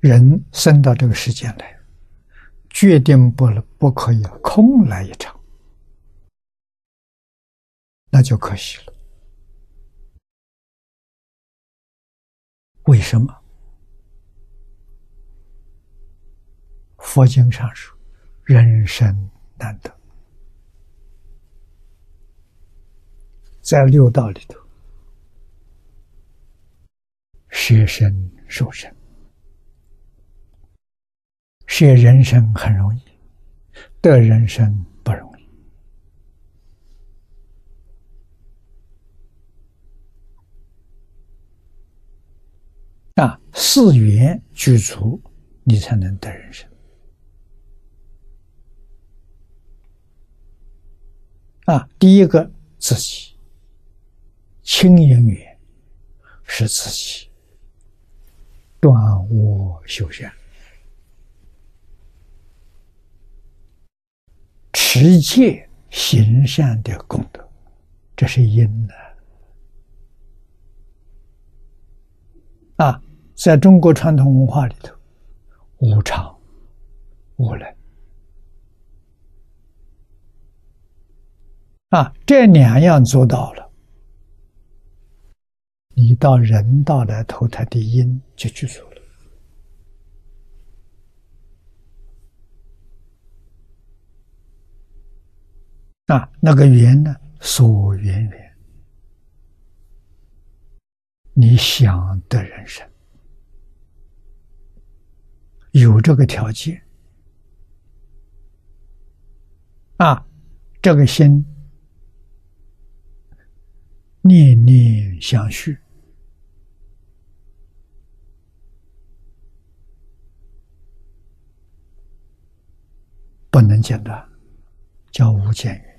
人生到这个世间来，决定不不可以空来一场，那就可惜了。为什么？佛经上说，人生难得，在六道里头，学身受身。学人生很容易，得人生不容易。啊，四缘具足，你才能得人生。啊，第一个自己清因缘，是自己断我修善。持戒行善的功德，这是因的啊！在中国传统文化里头，无常、无能啊，这两样做到了，你到人道来投胎的因就具足了。啊，那个缘呢？所缘缘，你想的人生有这个条件啊，这个心念念相续，不能间断，叫无间缘。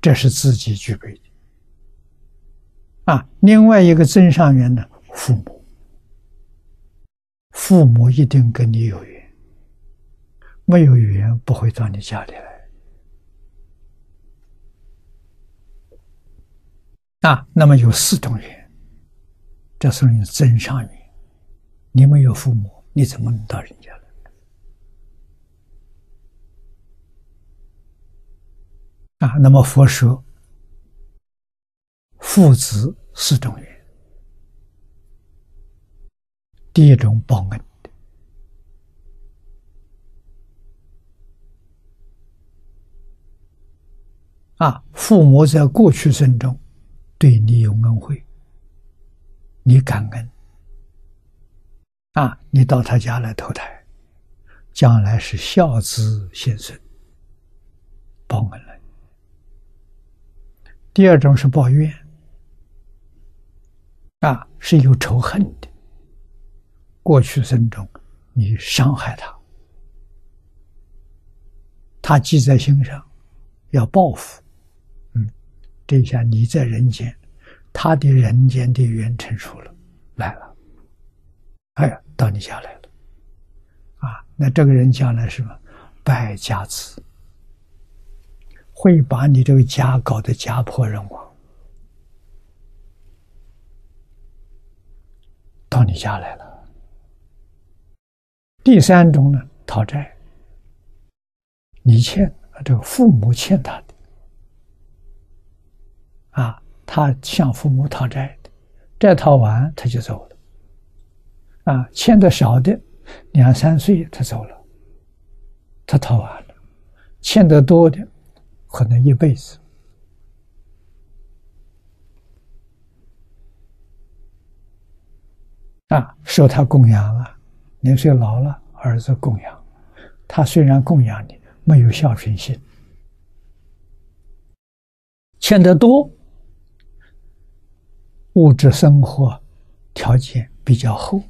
这是自己具备的啊！另外一个真上缘呢，父母，父母一定跟你有缘，没有缘不会到你家里来啊。那么有四种缘，这是你真上缘。你没有父母，你怎么能到人家来？啊，那么佛说，父子四种缘。第一种报恩，啊，父母在过去生中对你有恩惠，你感恩，啊，你到他家来投胎，将来是孝子先生，报恩了。第二种是抱怨，啊，是有仇恨的。过去生中，你伤害他，他记在心上，要报复。嗯，这下你在人间，他的人间的缘成熟了，来了，哎呀，到你家来了，啊，那这个人将来什么败家子。会把你这个家搞得家破人亡，到你家来了。第三种呢，讨债，你欠这个父母欠他的，啊，他向父母讨债的，债讨完他就走了，啊，欠的少的，两三岁他走了，他讨完了，欠的多的。可能一辈子。啊，受他供养啊，年岁老了，儿子供养他，虽然供养你，没有孝顺心，欠得多，物质生活条件比较厚，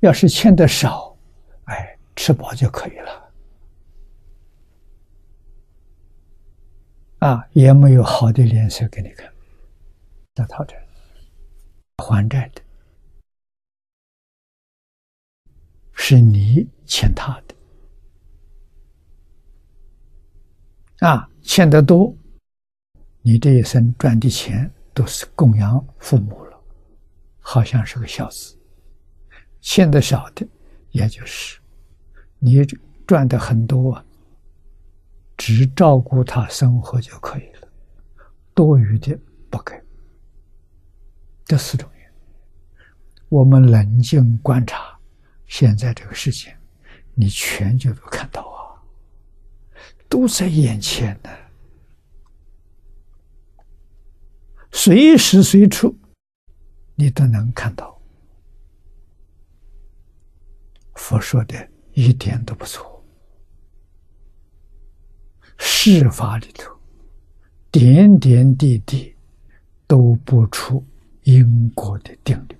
要是欠的少，哎，吃饱就可以了。啊，也没有好的脸色给你看，在讨债、还债的，是你欠他的。啊，欠得多，你这一生赚的钱都是供养父母了，好像是个孝子，欠的少的，也就是你赚的很多，只照顾他生活就可以了，多余的不给。这四种缘，我们冷静观察，现在这个事情，你全就都看到啊，都在眼前呢，随时随处你都能看到。佛说的一点都不错，事法里头点点滴滴都不出因果的定律。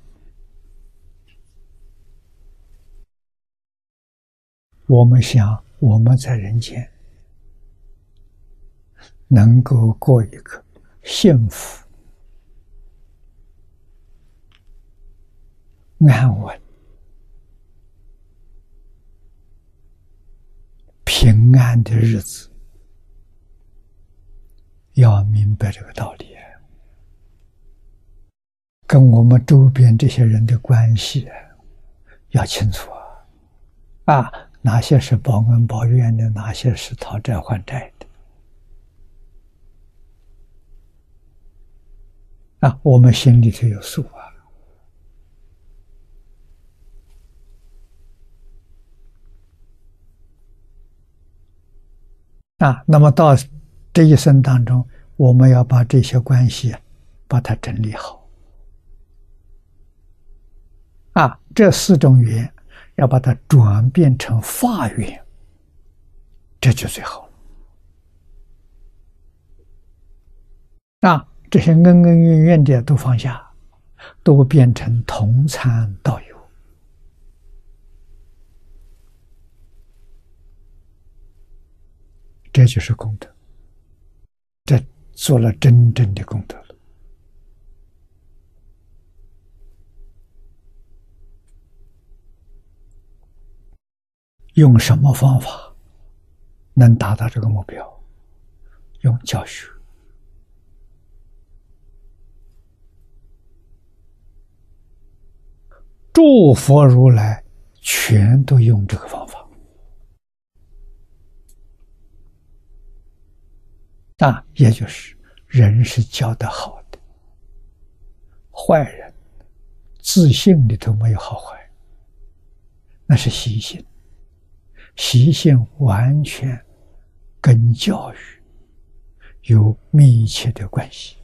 我们想，我们在人间能够过一个幸福、安稳。平安的日子，要明白这个道理，跟我们周边这些人的关系要清楚啊！啊，哪些是报恩报怨的，哪些是讨债还债的？啊，我们心里头有数啊。啊，那么到这一生当中，我们要把这些关系把它整理好。啊，这四种缘要把它转变成法缘，这就最好了。啊，这些恩恩怨怨的都放下，都变成同参道友。这就是功德，做了真正的功德了。用什么方法能达到这个目标？用教学，诸佛如来全都用这个方法。那，也就是人是教的好的，坏人自信里头没有好坏，那是习性，习性完全跟教育有密切的关系。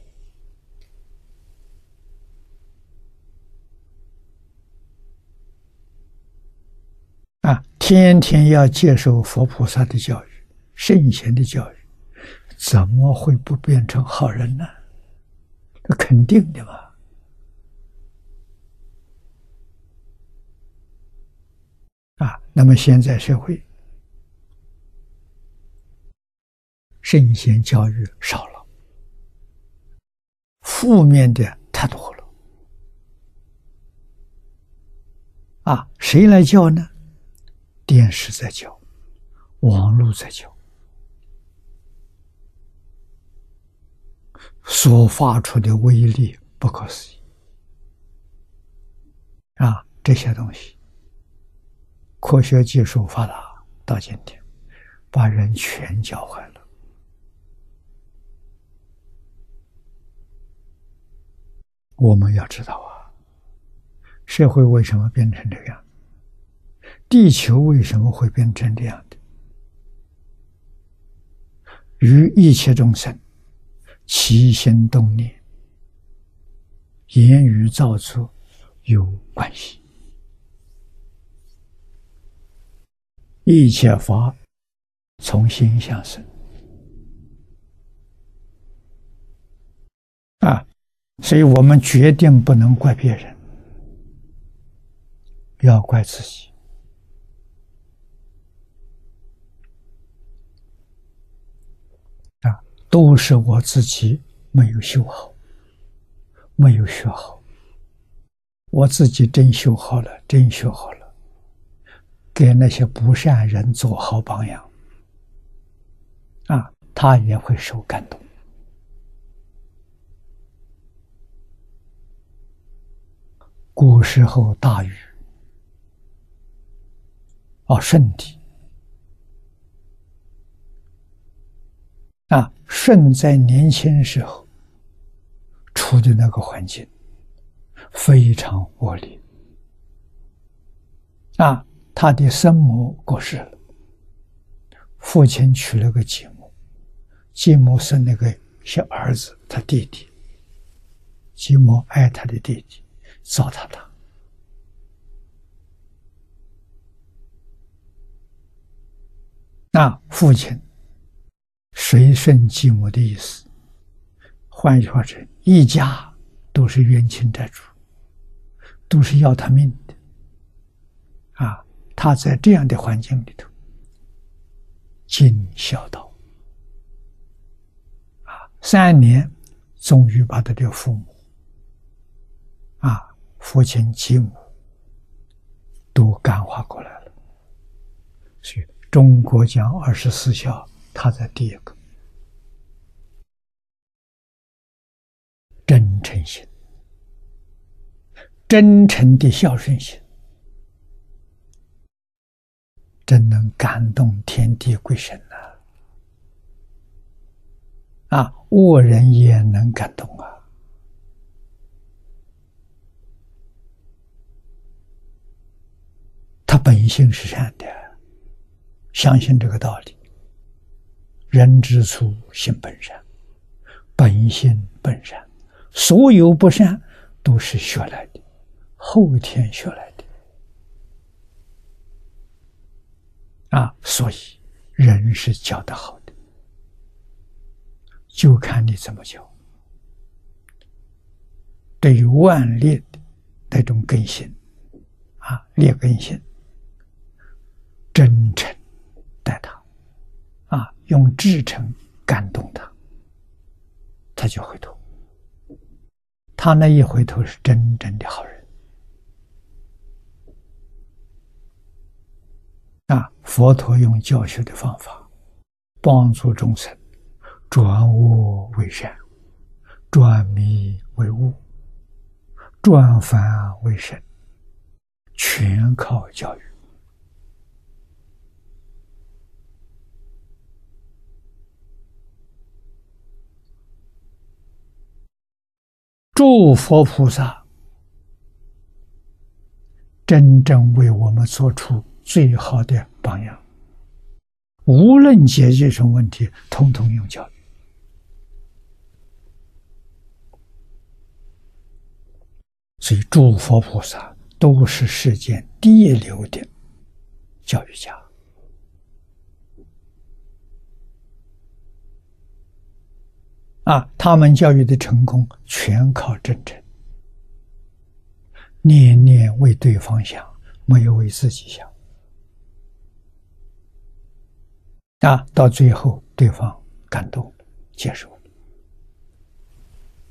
啊，天天要接受佛菩萨的教育，圣贤的教育。怎么会不变成好人呢？这肯定的嘛！啊，那么现在社会圣贤教育少了，负面的太多了。啊，谁来教呢？电视在教，网络在教。所发出的威力不可思议啊！这些东西，科学技术发达到今天，把人全教坏了。我们要知道啊，社会为什么变成这样？地球为什么会变成这样的？与一切众生。起心动念、言语造出有关系，一切法从心相生啊！所以我们决定不能怪别人，要怪自己啊！都是我自己没有修好，没有学好。我自己真修好了，真学好了，给那些不善人做好榜样，啊，他也会受感动。古时候大禹哦，圣体舜在年轻时候处的那个环境非常恶劣啊，他的生母过世了，父亲娶了个继母，继母生了个小儿子，他弟弟，继母爱他的弟弟，糟蹋他。那父亲随顺继母的意思，换句话说，一家都是冤亲债主，都是要他命的。啊，他在这样的环境里头尽孝道，啊，三年终于把他的父母，啊，父亲继母都感化过来了，所以。中国讲二十四孝，他在第一个心、真诚的孝顺心，真能感动天地鬼神呐！啊，恶人也能感动啊！他本性是善的。相信这个道理，人之初，性本善，本性本善，所有不善都是学来的，后天学来的。啊，所以人是教的好的，就看你怎么教。对于万劣的那种根性，啊，劣根性，真诚。待他，啊，用至诚感动他，他就回头。他那一回头是真正的好人。啊，佛陀用教学的方法，帮助众生转恶为善，转迷为悟，转凡为圣，全靠教育。诸佛菩萨真正为我们做出最好的榜样，无论解决什么问题，统统用教育。所以，诸佛菩萨都是世间第一流的教育家。啊，他们教育的成功全靠真诚，念念为对方想，没有为自己想。啊，到最后对方感动接受。